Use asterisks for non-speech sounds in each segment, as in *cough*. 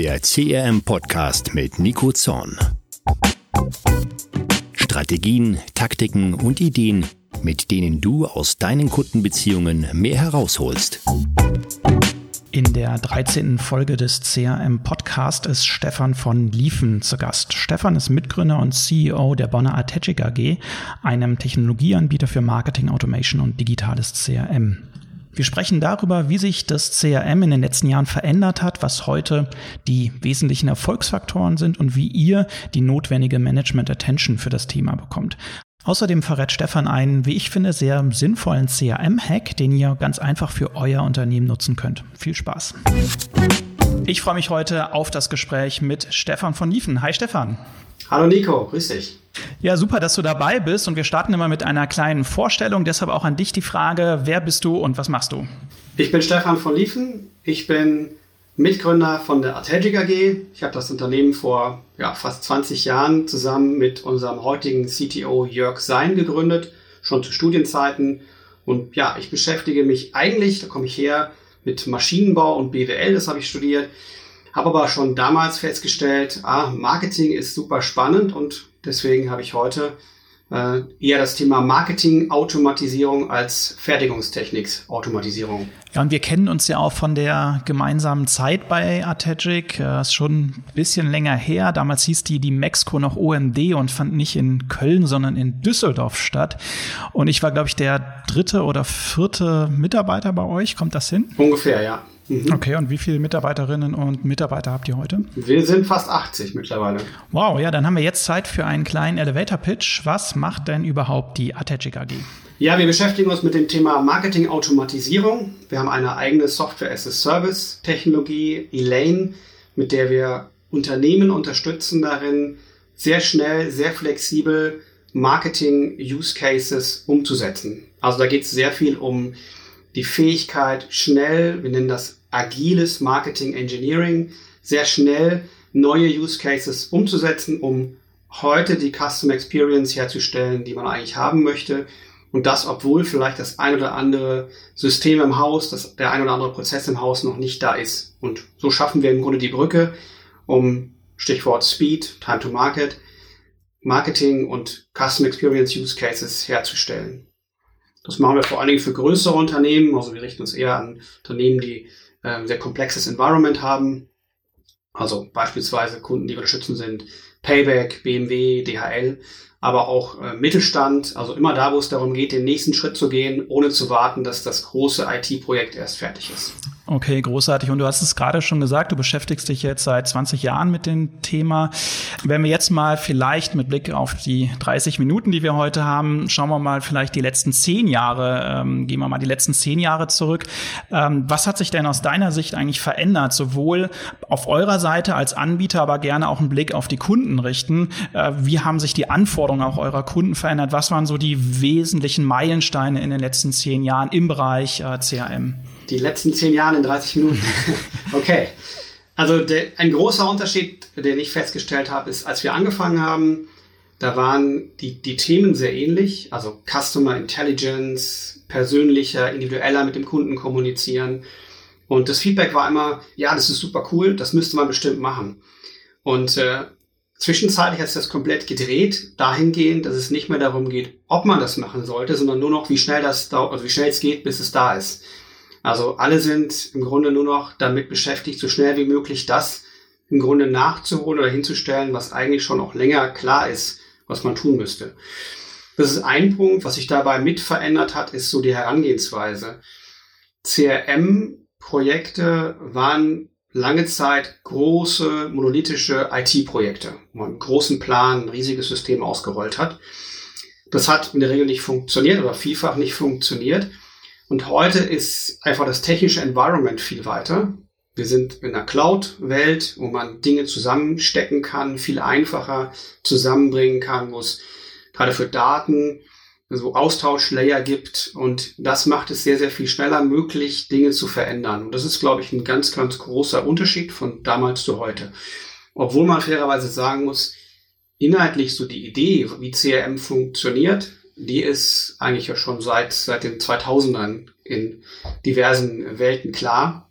der CRM-Podcast mit Nico Zorn. Strategien, Taktiken und Ideen, mit denen du aus deinen Kundenbeziehungen mehr herausholst. In der 13. Folge des CRM Podcast ist Stefan von Liefen zu Gast. Stefan ist Mitgründer und CEO der Bonner Artegic AG, einem Technologieanbieter für Marketing, Automation und digitales CRM. Wir sprechen darüber, wie sich das CRM in den letzten Jahren verändert hat, was heute die wesentlichen Erfolgsfaktoren sind und wie ihr die notwendige Management Attention für das Thema bekommt. Außerdem verrät Stefan einen, wie ich finde, sehr sinnvollen CRM-Hack, den ihr ganz einfach für euer Unternehmen nutzen könnt. Viel Spaß. Ich freue mich heute auf das Gespräch mit Stefan von Liefen. Hi Stefan. Hallo Nico, grüß dich. Ja, super, dass du dabei bist und wir starten immer mit einer kleinen Vorstellung. Deshalb auch an dich die Frage, wer bist du und was machst du? Ich bin Stefan von Liefen. Ich bin Mitgründer von der Artegic AG. Ich habe das Unternehmen vor ja, fast 20 Jahren zusammen mit unserem heutigen CTO Jörg Sein gegründet, schon zu Studienzeiten. Und ja, ich beschäftige mich eigentlich, da komme ich her, mit Maschinenbau und BWL, das habe ich studiert. Habe aber schon damals festgestellt, ah, Marketing ist super spannend und deswegen habe ich heute äh, eher das Thema Marketing-Automatisierung als Fertigungstechnik-Automatisierung. Ja, und wir kennen uns ja auch von der gemeinsamen Zeit bei Artegic. Das ist schon ein bisschen länger her. Damals hieß die, die Mexco noch OMD und fand nicht in Köln, sondern in Düsseldorf statt. Und ich war, glaube ich, der dritte oder vierte Mitarbeiter bei euch. Kommt das hin? Ungefähr, ja. Mhm. Okay, und wie viele Mitarbeiterinnen und Mitarbeiter habt ihr heute? Wir sind fast 80 mittlerweile. Wow, ja, dann haben wir jetzt Zeit für einen kleinen Elevator-Pitch. Was macht denn überhaupt die Ategic AG? Ja, wir beschäftigen uns mit dem Thema Marketing-Automatisierung. Wir haben eine eigene Software-as-a-Service-Technologie, Elaine, mit der wir Unternehmen unterstützen darin, sehr schnell, sehr flexibel Marketing-Use-Cases umzusetzen. Also da geht es sehr viel um die Fähigkeit, schnell, wir nennen das agiles Marketing Engineering, sehr schnell neue Use Cases umzusetzen, um heute die Custom Experience herzustellen, die man eigentlich haben möchte. Und das, obwohl vielleicht das ein oder andere System im Haus, das, der ein oder andere Prozess im Haus noch nicht da ist. Und so schaffen wir im Grunde die Brücke, um Stichwort Speed, Time to Market, Marketing und Custom Experience Use Cases herzustellen. Das machen wir vor allen Dingen für größere Unternehmen. Also wir richten uns eher an Unternehmen, die äh, sehr komplexes Environment haben. Also beispielsweise Kunden, die wir unterstützen sind Payback, BMW, DHL, aber auch äh, Mittelstand. Also immer da, wo es darum geht, den nächsten Schritt zu gehen, ohne zu warten, dass das große IT-Projekt erst fertig ist. Okay, großartig. Und du hast es gerade schon gesagt, du beschäftigst dich jetzt seit 20 Jahren mit dem Thema. Wenn wir jetzt mal vielleicht mit Blick auf die 30 Minuten, die wir heute haben, schauen wir mal vielleicht die letzten zehn Jahre, ähm, gehen wir mal die letzten zehn Jahre zurück. Ähm, was hat sich denn aus deiner Sicht eigentlich verändert, sowohl auf eurer Seite als Anbieter, aber gerne auch einen Blick auf die Kunden richten? Äh, wie haben sich die Anforderungen auch eurer Kunden verändert? Was waren so die wesentlichen Meilensteine in den letzten zehn Jahren im Bereich äh, CRM? Die letzten zehn Jahre in 30 Minuten. *laughs* okay. Also der, ein großer Unterschied, den ich festgestellt habe, ist, als wir angefangen haben, da waren die, die Themen sehr ähnlich. Also Customer Intelligence, persönlicher, individueller mit dem Kunden kommunizieren. Und das Feedback war immer, ja, das ist super cool, das müsste man bestimmt machen. Und äh, zwischenzeitlich hat sich das komplett gedreht, dahingehend, dass es nicht mehr darum geht, ob man das machen sollte, sondern nur noch, wie schnell das also wie schnell es geht, bis es da ist. Also alle sind im Grunde nur noch damit beschäftigt, so schnell wie möglich das im Grunde nachzuholen oder hinzustellen, was eigentlich schon auch länger klar ist, was man tun müsste. Das ist ein Punkt, was sich dabei mit verändert hat, ist so die Herangehensweise. CRM-Projekte waren lange Zeit große monolithische IT-Projekte, wo man einen großen Plan, ein riesiges System ausgerollt hat. Das hat in der Regel nicht funktioniert oder vielfach nicht funktioniert. Und heute ist einfach das technische Environment viel weiter. Wir sind in einer Cloud-Welt, wo man Dinge zusammenstecken kann, viel einfacher zusammenbringen kann, wo es gerade für Daten so Austauschlayer gibt. Und das macht es sehr, sehr viel schneller möglich, Dinge zu verändern. Und das ist, glaube ich, ein ganz, ganz großer Unterschied von damals zu heute. Obwohl man fairerweise sagen muss, inhaltlich so die Idee, wie CRM funktioniert, die ist eigentlich ja schon seit, seit den 2000ern in diversen Welten klar.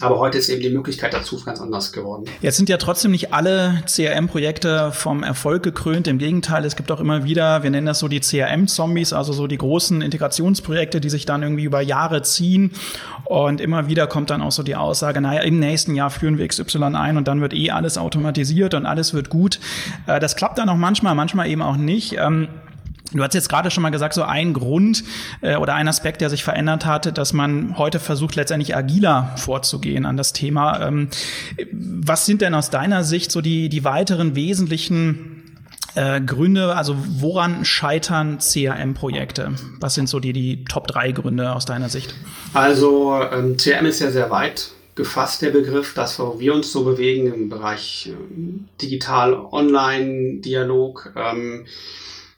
Aber heute ist eben die Möglichkeit dazu ganz anders geworden. Jetzt sind ja trotzdem nicht alle CRM-Projekte vom Erfolg gekrönt. Im Gegenteil, es gibt auch immer wieder, wir nennen das so die CRM-Zombies, also so die großen Integrationsprojekte, die sich dann irgendwie über Jahre ziehen. Und immer wieder kommt dann auch so die Aussage, naja, im nächsten Jahr führen wir XY ein und dann wird eh alles automatisiert und alles wird gut. Äh, das klappt dann auch manchmal, manchmal eben auch nicht. Du hast jetzt gerade schon mal gesagt, so ein Grund äh, oder ein Aspekt, der sich verändert hatte, dass man heute versucht, letztendlich agiler vorzugehen an das Thema. Ähm, was sind denn aus deiner Sicht so die, die weiteren wesentlichen äh, Gründe, also woran scheitern CRM-Projekte? Was sind so die, die Top 3 Gründe aus deiner Sicht? Also ähm, CRM ist ja sehr weit gefasst, der Begriff, das, wo wir uns so bewegen im Bereich ähm, Digital-Online-Dialog. Ähm,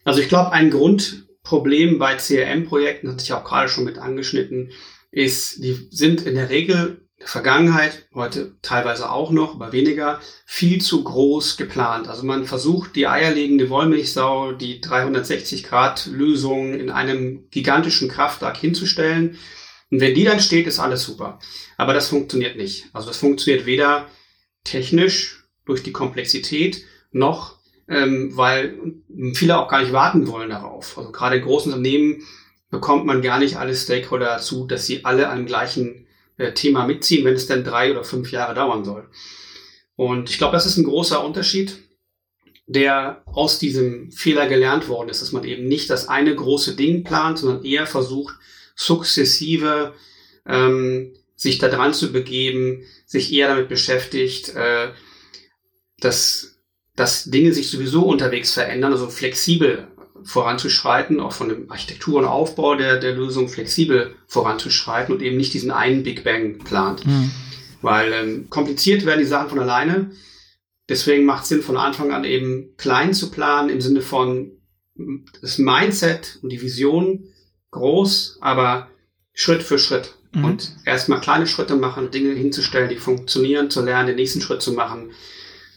also ich glaube, ein Grundproblem bei CRM-Projekten, hatte ich auch gerade schon mit angeschnitten, ist, die sind in der Regel in der Vergangenheit, heute teilweise auch noch, aber weniger, viel zu groß geplant. Also man versucht die eierlegende Wollmilchsau, die 360-Grad-Lösung in einem gigantischen Kraftwerk hinzustellen. Und wenn die dann steht, ist alles super. Aber das funktioniert nicht. Also das funktioniert weder technisch durch die Komplexität noch ähm, weil viele auch gar nicht warten wollen darauf. Also gerade in großen Unternehmen bekommt man gar nicht alle Stakeholder dazu, dass sie alle an dem gleichen äh, Thema mitziehen, wenn es dann drei oder fünf Jahre dauern soll. Und ich glaube, das ist ein großer Unterschied, der aus diesem Fehler gelernt worden ist, dass man eben nicht das eine große Ding plant, sondern eher versucht, sukzessive ähm, sich da dran zu begeben, sich eher damit beschäftigt, äh, dass dass Dinge sich sowieso unterwegs verändern, also flexibel voranzuschreiten, auch von dem Architektur und Aufbau der, der Lösung flexibel voranzuschreiten und eben nicht diesen einen Big Bang plant. Mhm. Weil ähm, kompliziert werden die Sachen von alleine. Deswegen macht es Sinn, von Anfang an eben klein zu planen, im Sinne von das Mindset und die Vision groß, aber Schritt für Schritt. Mhm. Und erstmal kleine Schritte machen, Dinge hinzustellen, die funktionieren, zu lernen, den nächsten Schritt zu machen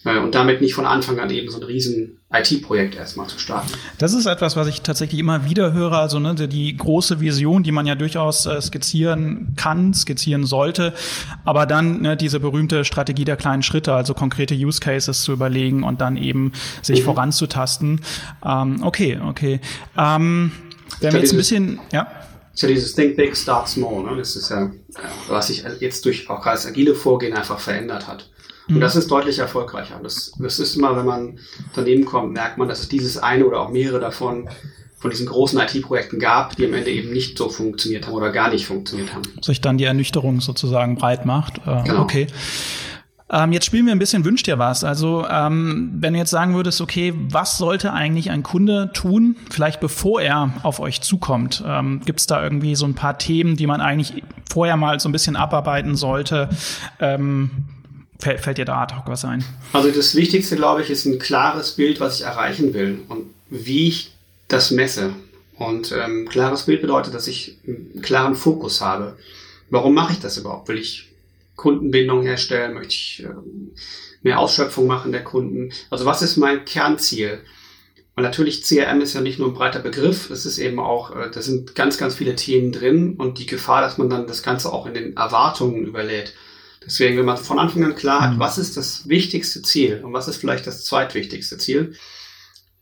und damit nicht von Anfang an eben so ein riesen IT-Projekt erstmal zu starten. Das ist etwas, was ich tatsächlich immer wieder höre. Also ne, die große Vision, die man ja durchaus äh, skizzieren kann, skizzieren sollte, aber dann ne, diese berühmte Strategie der kleinen Schritte, also konkrete Use Cases zu überlegen und dann eben sich mhm. voranzutasten. Ähm, okay, okay. Ähm, wenn wir jetzt ein bisschen, ja. Ist ja dieses Think Big, Start Small. Ne? Das ist ja, was sich jetzt durch auch das agile Vorgehen einfach verändert hat. Und mhm. das ist deutlich erfolgreicher. Das, das ist immer, wenn man daneben kommt, merkt man, dass es dieses eine oder auch mehrere davon von diesen großen IT-Projekten gab, die am Ende eben nicht so funktioniert haben oder gar nicht funktioniert haben. Sich dann die Ernüchterung sozusagen breit macht. Äh, genau. Okay. Ähm, jetzt spielen wir ein bisschen Wünsch dir was. Also ähm, wenn du jetzt sagen würdest, okay, was sollte eigentlich ein Kunde tun, vielleicht bevor er auf euch zukommt? Ähm, Gibt es da irgendwie so ein paar Themen, die man eigentlich vorher mal so ein bisschen abarbeiten sollte? Ähm, Fällt, fällt dir da ad hoc was ein? Also das Wichtigste, glaube ich, ist ein klares Bild, was ich erreichen will und wie ich das messe. Und ähm, klares Bild bedeutet, dass ich einen klaren Fokus habe. Warum mache ich das überhaupt? Will ich Kundenbindung herstellen? Möchte ich ähm, mehr Ausschöpfung machen der Kunden? Also was ist mein Kernziel? Und natürlich CRM ist ja nicht nur ein breiter Begriff, es ist eben auch, äh, da sind ganz, ganz viele Themen drin und die Gefahr, dass man dann das Ganze auch in den Erwartungen überlädt. Deswegen, wenn man von Anfang an klar hat, mhm. was ist das wichtigste Ziel und was ist vielleicht das zweitwichtigste Ziel,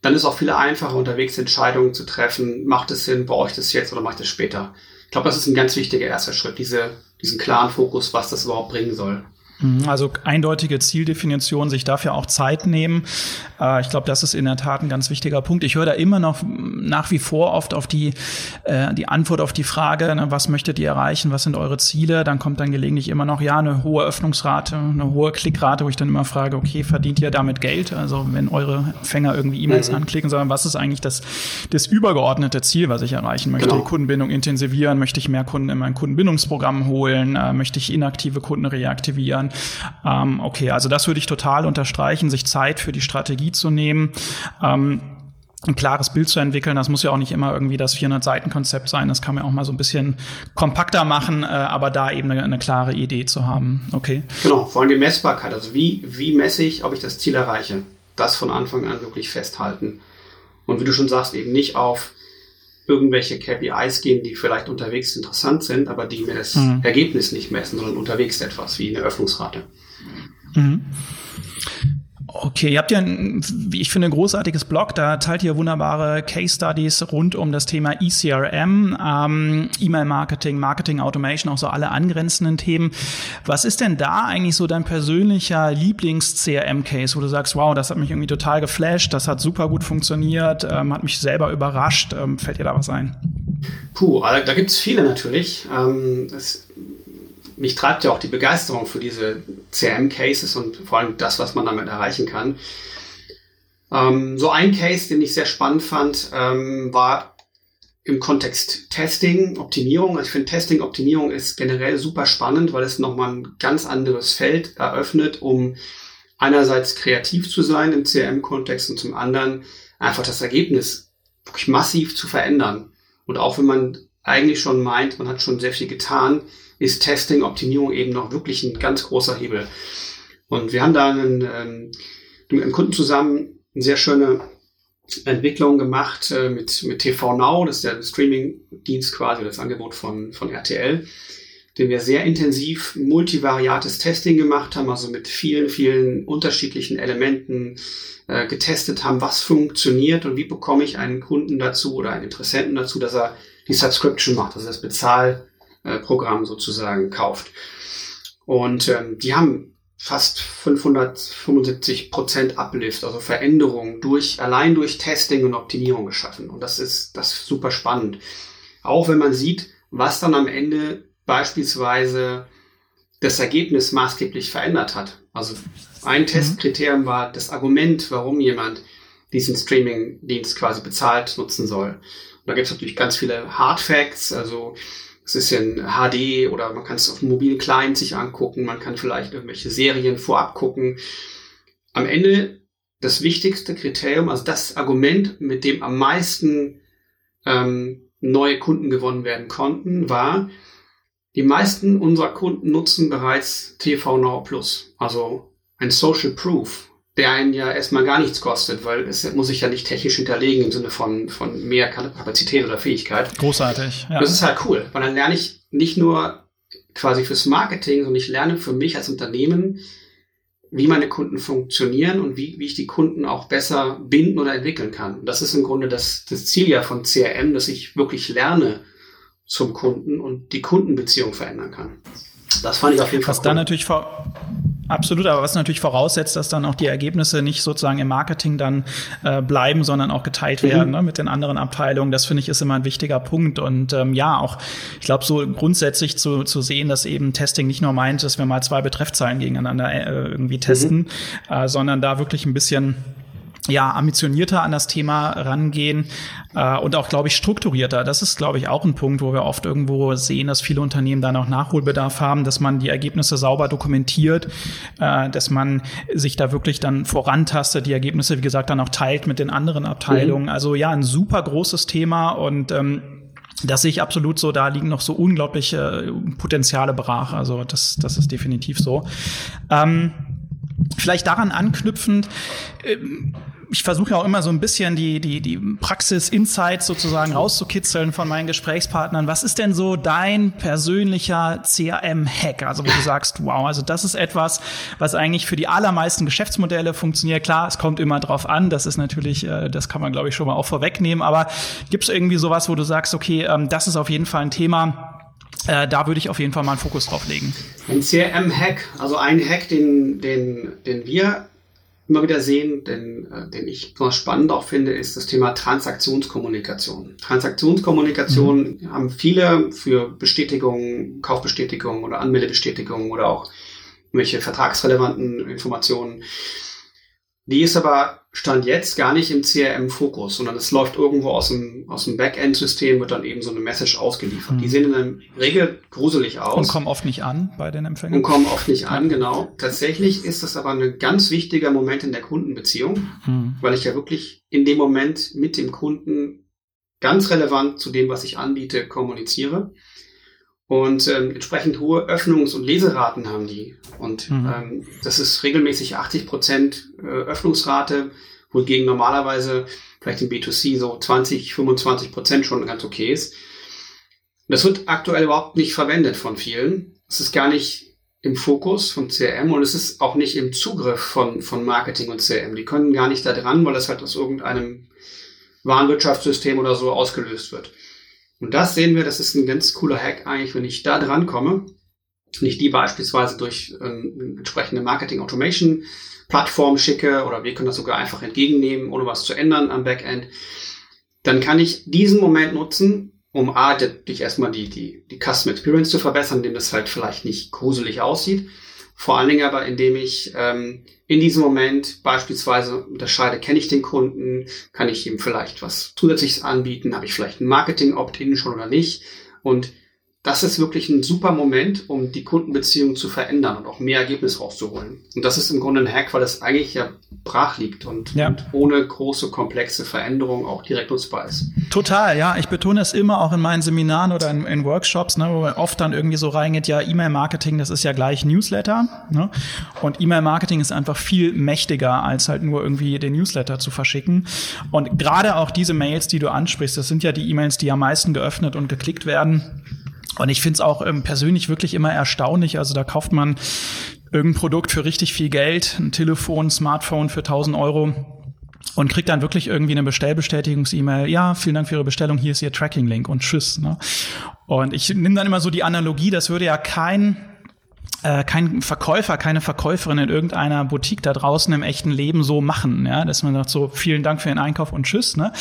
dann ist auch viel einfacher unterwegs Entscheidungen zu treffen. Macht es Sinn, brauche ich das jetzt oder mache ich das später? Ich glaube, das ist ein ganz wichtiger erster Schritt, diese, diesen klaren Fokus, was das überhaupt bringen soll. Mhm, also eindeutige Zieldefinition, sich dafür auch Zeit nehmen. Äh, ich glaube, das ist in der Tat ein ganz wichtiger Punkt. Ich höre da immer noch nach wie vor oft auf die, äh, die Antwort auf die Frage, ne, was möchtet ihr erreichen, was sind eure Ziele? Dann kommt dann gelegentlich immer noch, ja, eine hohe Öffnungsrate, eine hohe Klickrate, wo ich dann immer frage, okay, verdient ihr damit Geld? Also wenn eure Fänger irgendwie E-Mails mhm. anklicken, sondern was ist eigentlich das, das übergeordnete Ziel, was ich erreichen möchte? Genau. Kundenbindung intensivieren, möchte ich mehr Kunden in mein Kundenbindungsprogramm holen, äh, möchte ich inaktive Kunden reaktivieren? Ähm, okay, also das würde ich total unterstreichen, sich Zeit für die Strategie zu nehmen. Ähm, ein klares Bild zu entwickeln. Das muss ja auch nicht immer irgendwie das 400-Seiten-Konzept sein. Das kann man auch mal so ein bisschen kompakter machen, äh, aber da eben eine, eine, klare Idee zu haben. Okay. Genau, vor allem die Messbarkeit. Also wie, wie messe ich, ob ich das Ziel erreiche? Das von Anfang an wirklich festhalten. Und wie du schon sagst, eben nicht auf irgendwelche KPIs geben, die vielleicht unterwegs interessant sind, aber die mir das mhm. Ergebnis nicht messen, sondern unterwegs etwas wie eine Öffnungsrate. Mhm. Okay, ihr habt ja, ein, wie ich finde, ein großartiges Blog. Da teilt ihr wunderbare Case Studies rund um das Thema ECRM, ähm, E-Mail-Marketing, Marketing Automation, auch so alle angrenzenden Themen. Was ist denn da eigentlich so dein persönlicher Lieblings-CRM-Case, wo du sagst, wow, das hat mich irgendwie total geflasht, das hat super gut funktioniert, ähm, hat mich selber überrascht. Ähm, fällt dir da was ein? Puh, also da gibt's viele natürlich. Ähm, das mich treibt ja auch die Begeisterung für diese CRM-Cases und vor allem das, was man damit erreichen kann. Ähm, so ein Case, den ich sehr spannend fand, ähm, war im Kontext Testing, Optimierung. Also ich finde Testing, Optimierung ist generell super spannend, weil es nochmal ein ganz anderes Feld eröffnet, um einerseits kreativ zu sein im CRM-Kontext und zum anderen einfach das Ergebnis wirklich massiv zu verändern. Und auch wenn man eigentlich schon meint, man hat schon sehr viel getan, ist Testing, Optimierung eben noch wirklich ein ganz großer Hebel. Und wir haben da einen, ähm, mit einem Kunden zusammen eine sehr schöne Entwicklung gemacht äh, mit, mit TV Now, das ist der Streaming-Dienst quasi, das Angebot von, von RTL, den wir sehr intensiv multivariates Testing gemacht haben, also mit vielen, vielen unterschiedlichen Elementen äh, getestet haben, was funktioniert und wie bekomme ich einen Kunden dazu oder einen Interessenten dazu, dass er die Subscription macht, also das Bezahl, Programm sozusagen kauft. Und ähm, die haben fast 575 Prozent Uplift, also Veränderung durch, allein durch Testing und Optimierung geschaffen. Und das ist, das ist super spannend. Auch wenn man sieht, was dann am Ende beispielsweise das Ergebnis maßgeblich verändert hat. Also ein mhm. Testkriterium war das Argument, warum jemand diesen Streaming-Dienst quasi bezahlt nutzen soll. Und da gibt es natürlich ganz viele Hard Facts, also es ist ja ein HD oder man kann es auf dem mobilen Client sich angucken, man kann vielleicht irgendwelche Serien vorab gucken. Am Ende das wichtigste Kriterium, also das Argument, mit dem am meisten ähm, neue Kunden gewonnen werden konnten, war, die meisten unserer Kunden nutzen bereits TV Now Plus, also ein Social Proof der einen ja erstmal gar nichts kostet, weil es muss sich ja nicht technisch hinterlegen im Sinne von, von mehr Kapazität oder Fähigkeit. Großartig. Ja. Das ist halt cool, weil dann lerne ich nicht nur quasi fürs Marketing, sondern ich lerne für mich als Unternehmen, wie meine Kunden funktionieren und wie, wie ich die Kunden auch besser binden oder entwickeln kann. Und das ist im Grunde das, das Ziel ja von CRM, dass ich wirklich lerne zum Kunden und die Kundenbeziehung verändern kann. Das fand ich auf jeden Fall. Was cool. da natürlich vor Absolut, aber was natürlich voraussetzt, dass dann auch die Ergebnisse nicht sozusagen im Marketing dann äh, bleiben, sondern auch geteilt mhm. werden ne, mit den anderen Abteilungen. Das finde ich ist immer ein wichtiger Punkt. Und ähm, ja, auch ich glaube, so grundsätzlich zu, zu sehen, dass eben Testing nicht nur meint, dass wir mal zwei Betreffzahlen gegeneinander äh, irgendwie testen, mhm. äh, sondern da wirklich ein bisschen ja, ambitionierter an das Thema rangehen äh, und auch, glaube ich, strukturierter. Das ist, glaube ich, auch ein Punkt, wo wir oft irgendwo sehen, dass viele Unternehmen da noch Nachholbedarf haben, dass man die Ergebnisse sauber dokumentiert, äh, dass man sich da wirklich dann vorantastet, die Ergebnisse, wie gesagt, dann auch teilt mit den anderen Abteilungen. Mhm. Also ja, ein super großes Thema und ähm, das sehe ich absolut so, da liegen noch so unglaubliche Potenziale brach. Also das, das ist definitiv so. Ähm, vielleicht daran anknüpfend, ähm, ich versuche ja auch immer so ein bisschen die, die, die Praxis-Insights sozusagen rauszukitzeln von meinen Gesprächspartnern. Was ist denn so dein persönlicher CRM-Hack? Also wo du sagst, wow, also das ist etwas, was eigentlich für die allermeisten Geschäftsmodelle funktioniert. Klar, es kommt immer drauf an. Das ist natürlich, äh, das kann man glaube ich schon mal auch vorwegnehmen. Aber gibt es irgendwie sowas, wo du sagst, okay, ähm, das ist auf jeden Fall ein Thema, äh, da würde ich auf jeden Fall mal einen Fokus drauf legen. Ein CRM-Hack, also ein Hack, den, den, den wir immer wieder sehen, den, äh, den ich besonders spannend auch finde, ist das Thema Transaktionskommunikation. Transaktionskommunikation mhm. haben viele für Bestätigungen, Kaufbestätigungen oder Anmeldebestätigungen oder auch welche vertragsrelevanten Informationen. Die ist aber Stand jetzt gar nicht im CRM-Fokus, sondern es läuft irgendwo aus dem, aus dem Backend-System, wird dann eben so eine Message ausgeliefert. Mhm. Die sehen in der Regel gruselig aus. Und kommen oft nicht an bei den Empfängern. Und kommen oft nicht an, genau. Tatsächlich ist das aber ein ganz wichtiger Moment in der Kundenbeziehung, mhm. weil ich ja wirklich in dem Moment mit dem Kunden ganz relevant zu dem, was ich anbiete, kommuniziere. Und ähm, entsprechend hohe Öffnungs- und Leseraten haben die. Und mhm. ähm, das ist regelmäßig 80 Prozent äh, Öffnungsrate, gegen normalerweise vielleicht im B2C so 20, 25 Prozent schon ganz okay ist. Das wird aktuell überhaupt nicht verwendet von vielen. Es ist gar nicht im Fokus von CRM und es ist auch nicht im Zugriff von, von Marketing und CRM. Die können gar nicht da dran, weil das halt aus irgendeinem Warenwirtschaftssystem oder so ausgelöst wird. Und das sehen wir, das ist ein ganz cooler Hack eigentlich, wenn ich da dran komme, ich die beispielsweise durch ähm, entsprechende Marketing Automation Plattform schicke oder wir können das sogar einfach entgegennehmen, ohne was zu ändern am Backend, dann kann ich diesen Moment nutzen, um A, dich erstmal die, die, die Custom Experience zu verbessern, indem das halt vielleicht nicht gruselig aussieht. Vor allen Dingen aber, indem ich ähm, in diesem Moment beispielsweise unterscheide, kenne ich den Kunden, kann ich ihm vielleicht was Zusätzliches anbieten, habe ich vielleicht ein Marketing-Opt-in schon oder nicht. Und das ist wirklich ein super Moment, um die Kundenbeziehung zu verändern und auch mehr Ergebnis rauszuholen. Und das ist im Grunde ein Hack, weil das eigentlich ja brach liegt und, ja. und ohne große, komplexe Veränderungen auch direkt nutzbar ist. Total, ja. Ich betone es immer auch in meinen Seminaren oder in, in Workshops, ne, wo man oft dann irgendwie so reingeht, ja, E-Mail-Marketing, das ist ja gleich Newsletter. Ne? Und E-Mail-Marketing ist einfach viel mächtiger, als halt nur irgendwie den Newsletter zu verschicken. Und gerade auch diese Mails, die du ansprichst, das sind ja die E-Mails, die am meisten geöffnet und geklickt werden. Und ich finde es auch ähm, persönlich wirklich immer erstaunlich. Also da kauft man irgendein Produkt für richtig viel Geld, ein Telefon, Smartphone für 1000 Euro und kriegt dann wirklich irgendwie eine Bestellbestätigungs-E-Mail. Ja, vielen Dank für Ihre Bestellung. Hier ist Ihr Tracking-Link und tschüss. Ne? Und ich nehme dann immer so die Analogie, das würde ja kein äh, kein Verkäufer, keine Verkäuferin in irgendeiner Boutique da draußen im echten Leben so machen, ja, dass man sagt so vielen Dank für den Einkauf und tschüss, ne,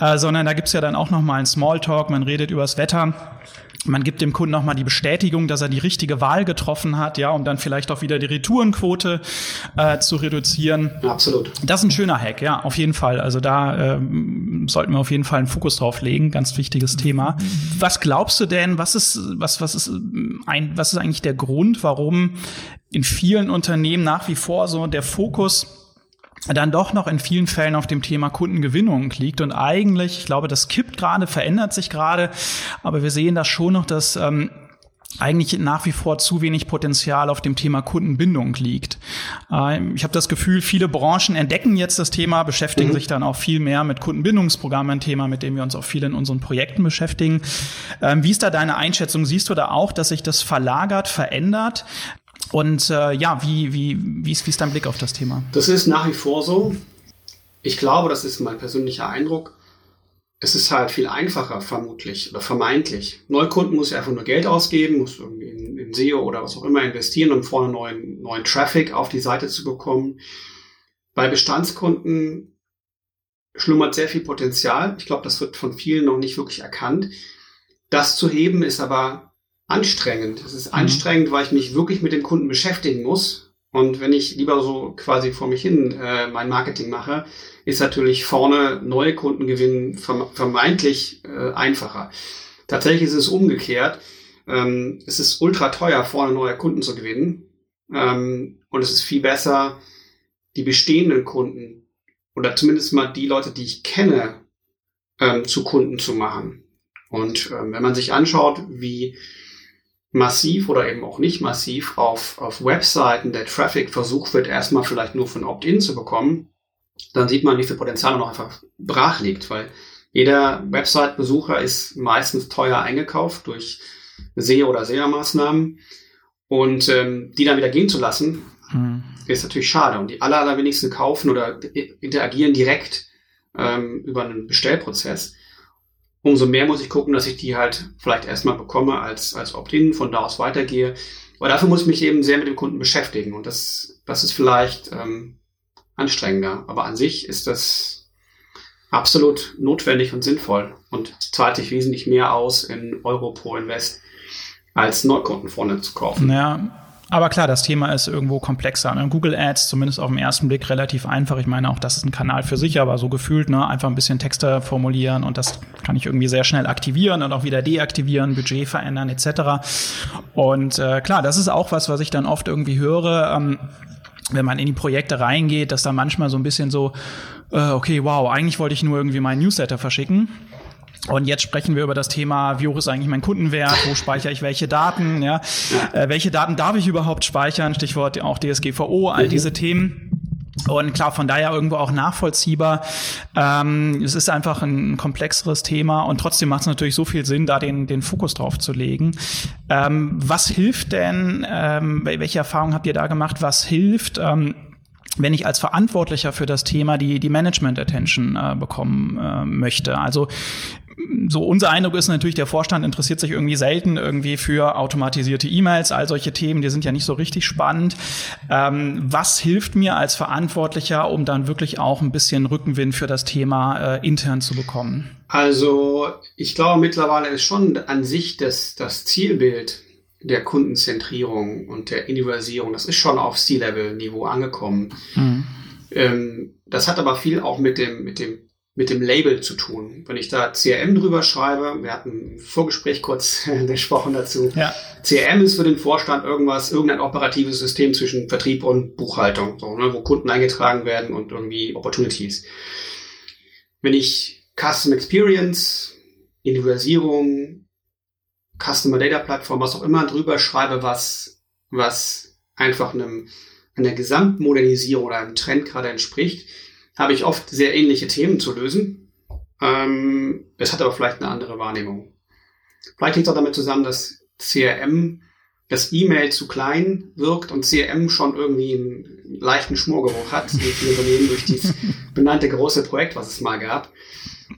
äh, sondern da gibt's ja dann auch noch mal einen Smalltalk, man redet übers Wetter man gibt dem Kunden nochmal die Bestätigung, dass er die richtige Wahl getroffen hat, ja, um dann vielleicht auch wieder die Retourenquote äh, zu reduzieren. Absolut. Das ist ein schöner Hack, ja, auf jeden Fall. Also da ähm, sollten wir auf jeden Fall einen Fokus drauf legen. Ganz wichtiges Thema. Was glaubst du denn, was ist, was, was ist ein, was ist eigentlich der Grund, warum in vielen Unternehmen nach wie vor so der Fokus dann doch noch in vielen Fällen auf dem Thema Kundengewinnung liegt. Und eigentlich, ich glaube, das kippt gerade, verändert sich gerade, aber wir sehen das schon noch, dass ähm, eigentlich nach wie vor zu wenig Potenzial auf dem Thema Kundenbindung liegt. Ähm, ich habe das Gefühl, viele Branchen entdecken jetzt das Thema, beschäftigen mhm. sich dann auch viel mehr mit Kundenbindungsprogrammen, ein Thema, mit dem wir uns auch viel in unseren Projekten beschäftigen. Ähm, wie ist da deine Einschätzung? Siehst du da auch, dass sich das verlagert, verändert? Und äh, ja, wie, wie, wie, ist, wie ist dein Blick auf das Thema? Das ist nach wie vor so. Ich glaube, das ist mein persönlicher Eindruck. Es ist halt viel einfacher, vermutlich oder vermeintlich. Neukunden muss einfach nur Geld ausgeben, muss irgendwie in, in SEO oder was auch immer investieren, um vorne neuen, neuen Traffic auf die Seite zu bekommen. Bei Bestandskunden schlummert sehr viel Potenzial. Ich glaube, das wird von vielen noch nicht wirklich erkannt. Das zu heben ist aber anstrengend. Es ist mhm. anstrengend, weil ich mich wirklich mit dem Kunden beschäftigen muss. Und wenn ich lieber so quasi vor mich hin äh, mein Marketing mache, ist natürlich vorne neue Kunden gewinnen vermeintlich äh, einfacher. Tatsächlich ist es umgekehrt. Ähm, es ist ultra teuer, vorne neue Kunden zu gewinnen. Ähm, und es ist viel besser, die bestehenden Kunden oder zumindest mal die Leute, die ich kenne, ähm, zu Kunden zu machen. Und ähm, wenn man sich anschaut, wie massiv oder eben auch nicht massiv auf, auf Webseiten der Traffic versucht wird, erstmal vielleicht nur von Opt-in zu bekommen, dann sieht man, wie viel Potenzial noch einfach brach liegt, weil jeder Website-Besucher ist meistens teuer eingekauft durch SEO oder SEA-Maßnahmen und ähm, die dann wieder gehen zu lassen, hm. ist natürlich schade. Und die aller, allerwenigsten kaufen oder interagieren direkt ähm, über einen Bestellprozess umso mehr muss ich gucken, dass ich die halt vielleicht erstmal bekomme als, als Opt-in, von da aus weitergehe. Aber dafür muss ich mich eben sehr mit dem Kunden beschäftigen und das, das ist vielleicht ähm, anstrengender. Aber an sich ist das absolut notwendig und sinnvoll und zahlt sich wesentlich mehr aus in Euro pro Invest als Neukunden vorne zu kaufen. Ja, aber klar, das Thema ist irgendwo komplexer. Ne? Google Ads, zumindest auf den ersten Blick, relativ einfach. Ich meine, auch das ist ein Kanal für sich, aber so gefühlt, ne, einfach ein bisschen Texte formulieren und das kann ich irgendwie sehr schnell aktivieren und auch wieder deaktivieren, Budget verändern etc. Und äh, klar, das ist auch was, was ich dann oft irgendwie höre. Ähm, wenn man in die Projekte reingeht, dass da manchmal so ein bisschen so, äh, okay, wow, eigentlich wollte ich nur irgendwie meinen Newsletter verschicken. Und jetzt sprechen wir über das Thema, wie hoch ist eigentlich mein Kundenwert, wo speichere ich welche Daten, ja, äh, welche Daten darf ich überhaupt speichern, Stichwort auch DSGVO, all mhm. diese Themen. Und klar, von daher irgendwo auch nachvollziehbar. Ähm, es ist einfach ein komplexeres Thema und trotzdem macht es natürlich so viel Sinn, da den, den Fokus drauf zu legen. Ähm, was hilft denn, ähm, welche Erfahrungen habt ihr da gemacht, was hilft? Ähm, wenn ich als Verantwortlicher für das Thema die, die Management Attention äh, bekommen äh, möchte. Also so unser Eindruck ist natürlich, der Vorstand interessiert sich irgendwie selten irgendwie für automatisierte E-Mails, all solche Themen, die sind ja nicht so richtig spannend. Ähm, was hilft mir als Verantwortlicher, um dann wirklich auch ein bisschen Rückenwind für das Thema äh, intern zu bekommen? Also ich glaube mittlerweile ist schon an sich das, das Zielbild der Kundenzentrierung und der Individualisierung, das ist schon auf C-Level-Niveau angekommen. Mhm. Ähm, das hat aber viel auch mit dem, mit dem mit dem Label zu tun. Wenn ich da CRM drüber schreibe, wir hatten ein Vorgespräch kurz *laughs* gesprochen dazu. Ja. CRM ist für den Vorstand irgendwas, irgendein operatives System zwischen Vertrieb und Buchhaltung, so, ne, wo Kunden eingetragen werden und irgendwie Opportunities. Wenn ich Custom Experience, Individualisierung, Customer Data Plattform, was auch immer drüber schreibe, was, was einfach einem, einer Gesamtmodernisierung oder einem Trend gerade entspricht, habe ich oft sehr ähnliche Themen zu lösen. Ähm, es hat aber vielleicht eine andere Wahrnehmung. Vielleicht hängt es auch damit zusammen, dass CRM das E-Mail zu klein wirkt und CRM schon irgendwie einen leichten Schmorgeruch hat, wie viele Unternehmen durch dieses *laughs* benannte große Projekt, was es mal gab.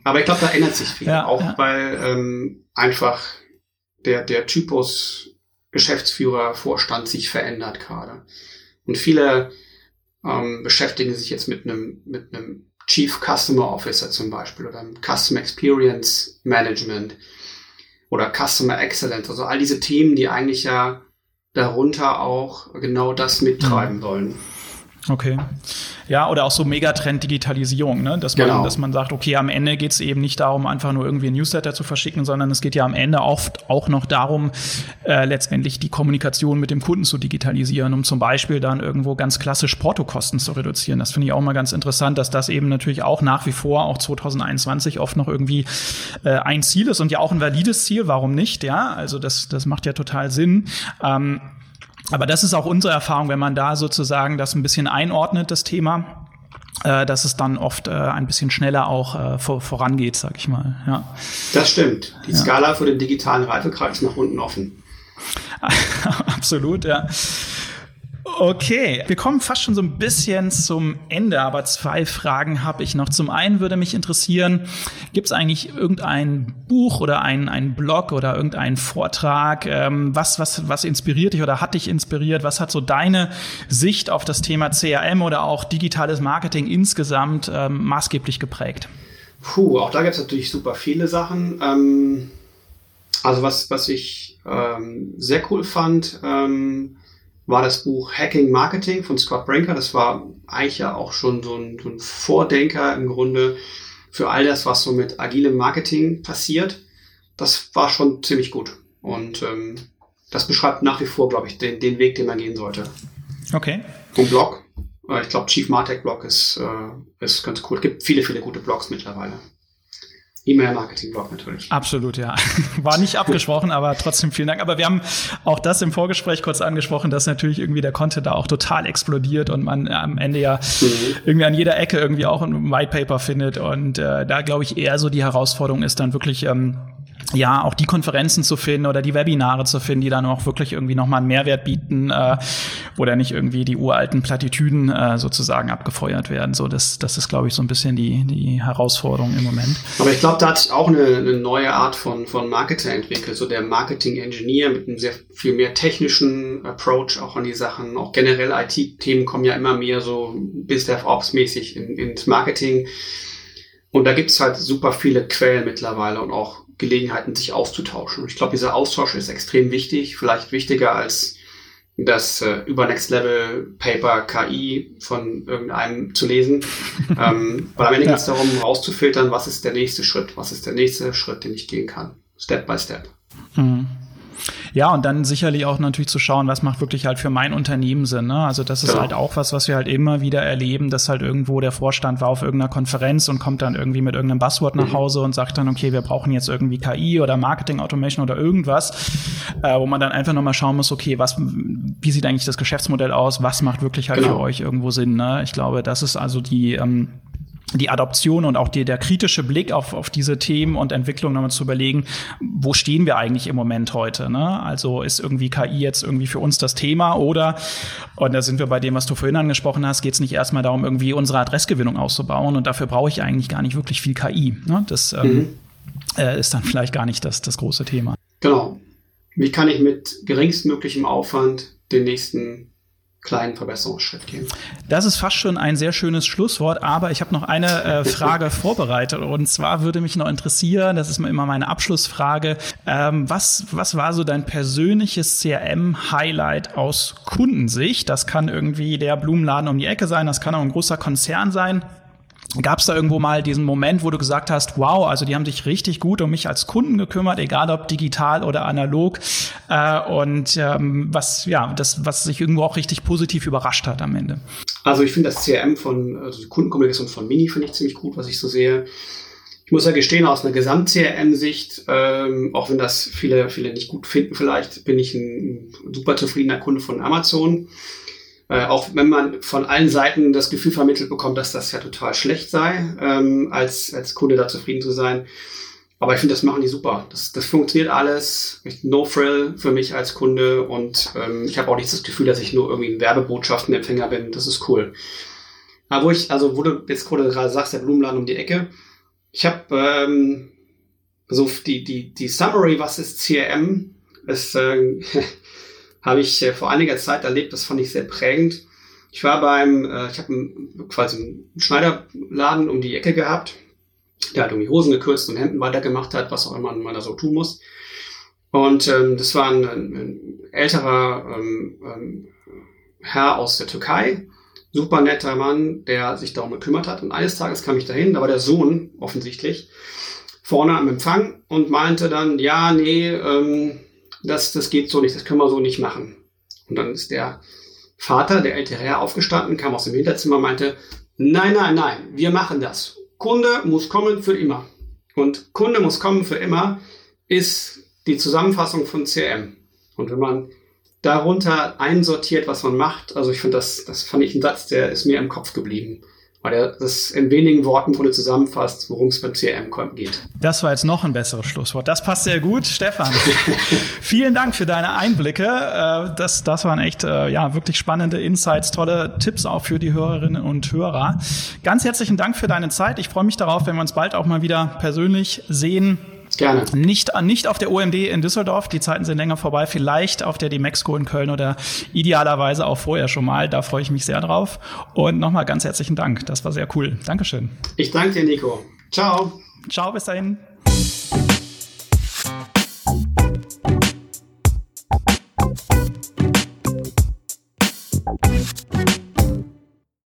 Aber ich glaube, da ändert sich viel, ja, auch ja. weil ähm, einfach der, der Typus Geschäftsführer, Vorstand sich verändert gerade. Und viele ähm, beschäftigen sich jetzt mit einem, mit einem Chief Customer Officer zum Beispiel oder einem Customer Experience Management oder Customer Excellence. Also all diese Themen, die eigentlich ja darunter auch genau das mittreiben mhm. sollen. Okay. Ja, oder auch so Megatrend Digitalisierung, ne? dass, man, genau. dass man sagt, okay, am Ende geht es eben nicht darum, einfach nur irgendwie ein Newsletter zu verschicken, sondern es geht ja am Ende oft auch noch darum, äh, letztendlich die Kommunikation mit dem Kunden zu digitalisieren, um zum Beispiel dann irgendwo ganz klassisch Portokosten zu reduzieren. Das finde ich auch mal ganz interessant, dass das eben natürlich auch nach wie vor, auch 2021, oft noch irgendwie äh, ein Ziel ist und ja auch ein valides Ziel, warum nicht? Ja, also das, das macht ja total Sinn. Ähm, aber das ist auch unsere Erfahrung, wenn man da sozusagen das ein bisschen einordnet, das Thema, äh, dass es dann oft äh, ein bisschen schneller auch äh, vor, vorangeht, sag ich mal. Ja. Das stimmt. Die ja. Skala für den digitalen Reifegrad ist nach unten offen. *laughs* Absolut, ja. Okay, wir kommen fast schon so ein bisschen zum Ende, aber zwei Fragen habe ich noch. Zum einen würde mich interessieren, gibt es eigentlich irgendein Buch oder ein, ein Blog oder irgendeinen Vortrag, ähm, was, was, was inspiriert dich oder hat dich inspiriert? Was hat so deine Sicht auf das Thema CRM oder auch digitales Marketing insgesamt ähm, maßgeblich geprägt? Puh, auch da gibt es natürlich super viele Sachen. Ähm, also was, was ich ähm, sehr cool fand, ähm, war das Buch Hacking Marketing von Scott Brinker. Das war eigentlich ja auch schon so ein, so ein Vordenker im Grunde für all das, was so mit agilem Marketing passiert. Das war schon ziemlich gut. Und ähm, das beschreibt nach wie vor, glaube ich, den, den Weg, den man gehen sollte. Okay. Und Blog. Äh, ich glaube, Chief Martech Blog ist, äh, ist ganz cool. Es gibt viele, viele gute Blogs mittlerweile. E-Mail-Marketing-Blog natürlich. Absolut, ja. *laughs* War nicht abgesprochen, aber trotzdem vielen Dank. Aber wir haben auch das im Vorgespräch kurz angesprochen, dass natürlich irgendwie der Content da auch total explodiert und man am Ende ja mhm. irgendwie an jeder Ecke irgendwie auch ein White Paper findet. Und äh, da glaube ich eher so die Herausforderung ist dann wirklich ähm, ja, auch die Konferenzen zu finden oder die Webinare zu finden, die dann auch wirklich irgendwie nochmal einen Mehrwert bieten, äh, wo da nicht irgendwie die uralten Plattitüden äh, sozusagen abgefeuert werden. So, das, das ist, glaube ich, so ein bisschen die, die Herausforderung im Moment. Aber ich glaube, da hat sich auch eine, eine neue Art von, von Marketer entwickelt, so der Marketing-Engineer mit einem sehr viel mehr technischen Approach auch an die Sachen. Auch generell IT-Themen kommen ja immer mehr so bis DevOps-mäßig in, ins Marketing. Und da gibt es halt super viele Quellen mittlerweile und auch Gelegenheiten, sich auszutauschen. Und ich glaube, dieser Austausch ist extrem wichtig, vielleicht wichtiger als das äh, über Next Level Paper KI von irgendeinem zu lesen. *laughs* ähm, weil am Ende ja. geht es darum, rauszufiltern, was ist der nächste Schritt, was ist der nächste Schritt, den ich gehen kann. Step by Step. Mhm. Ja, und dann sicherlich auch natürlich zu schauen, was macht wirklich halt für mein Unternehmen Sinn. Ne? Also das ist genau. halt auch was, was wir halt immer wieder erleben, dass halt irgendwo der Vorstand war auf irgendeiner Konferenz und kommt dann irgendwie mit irgendeinem Buzzword nach mhm. Hause und sagt dann, okay, wir brauchen jetzt irgendwie KI oder Marketing Automation oder irgendwas, äh, wo man dann einfach nochmal schauen muss, okay, was, wie sieht eigentlich das Geschäftsmodell aus, was macht wirklich halt genau. für euch irgendwo Sinn. Ne? Ich glaube, das ist also die ähm, die Adoption und auch die, der kritische Blick auf, auf diese Themen und Entwicklungen nochmal zu überlegen, wo stehen wir eigentlich im Moment heute? Ne? Also ist irgendwie KI jetzt irgendwie für uns das Thema oder, und da sind wir bei dem, was du vorhin angesprochen hast, geht es nicht erstmal darum, irgendwie unsere Adressgewinnung auszubauen und dafür brauche ich eigentlich gar nicht wirklich viel KI. Ne? Das ähm, mhm. äh, ist dann vielleicht gar nicht das, das große Thema. Genau. Wie kann ich mit geringstmöglichem Aufwand den nächsten kleinen Verbesserungsschritt gehen. Das ist fast schon ein sehr schönes Schlusswort, aber ich habe noch eine äh, *laughs* Frage vorbereitet und zwar würde mich noch interessieren, das ist immer meine Abschlussfrage, ähm, was, was war so dein persönliches CRM-Highlight aus Kundensicht? Das kann irgendwie der Blumenladen um die Ecke sein, das kann auch ein großer Konzern sein. Gab es da irgendwo mal diesen Moment, wo du gesagt hast, wow, also die haben sich richtig gut um mich als Kunden gekümmert, egal ob digital oder analog, äh, und ähm, was ja, das, was sich irgendwo auch richtig positiv überrascht hat am Ende? Also ich finde das CRM von, also die Kundenkommunikation von Mini finde ich ziemlich gut, was ich so sehe. Ich muss ja gestehen, aus einer Gesamt-CRM-Sicht, ähm, auch wenn das viele, viele nicht gut finden vielleicht, bin ich ein, ein super zufriedener Kunde von Amazon. Äh, auch wenn man von allen Seiten das Gefühl vermittelt bekommt, dass das ja total schlecht sei, ähm, als, als Kunde da zufrieden zu sein. Aber ich finde, das machen die super. Das, das funktioniert alles. No frill für mich als Kunde und ähm, ich habe auch nicht das Gefühl, dass ich nur irgendwie ein Werbebotschaftenempfänger bin. Das ist cool. Aber wo ich, also wo du jetzt gerade sagst, der Blumenladen um die Ecke, ich habe ähm, so die, die, die Summary, was ist CRM, ist äh, *laughs* habe ich äh, vor einiger Zeit erlebt. Das fand ich sehr prägend. Ich war beim, äh, ich habe quasi einen Schneiderladen um die Ecke gehabt. Der hat irgendwie Hosen gekürzt und Hemden weitergemacht hat, was auch immer man da so tun muss. Und ähm, das war ein, ein älterer ähm, ähm, Herr aus der Türkei, super netter Mann, der sich darum gekümmert hat. Und eines Tages kam ich dahin, da war der Sohn offensichtlich vorne am Empfang und meinte dann, ja, nee, ähm, das, das geht so nicht, das können wir so nicht machen. Und dann ist der Vater, der ältere Herr, aufgestanden, kam aus dem Hinterzimmer, meinte, nein, nein, nein, wir machen das. Kunde muss kommen für immer. Und Kunde muss kommen für immer ist die Zusammenfassung von CRM. Und wenn man darunter einsortiert, was man macht, also ich finde das, das fand ich ein Satz, der ist mir im Kopf geblieben weil er das in wenigen Worten Grunde zusammenfasst, worum es beim CRM geht. Das war jetzt noch ein besseres Schlusswort. Das passt sehr gut, Stefan. *laughs* Vielen Dank für deine Einblicke. Äh, das, das waren echt äh, ja wirklich spannende Insights, tolle Tipps auch für die Hörerinnen und Hörer. Ganz herzlichen Dank für deine Zeit. Ich freue mich darauf, wenn wir uns bald auch mal wieder persönlich sehen. Gerne. Nicht, nicht auf der OMD in Düsseldorf, die Zeiten sind länger vorbei, vielleicht auf der Demexco in Köln oder idealerweise auch vorher schon mal. Da freue ich mich sehr drauf. Und nochmal ganz herzlichen Dank. Das war sehr cool. Dankeschön. Ich danke dir, Nico. Ciao. Ciao, bis dahin.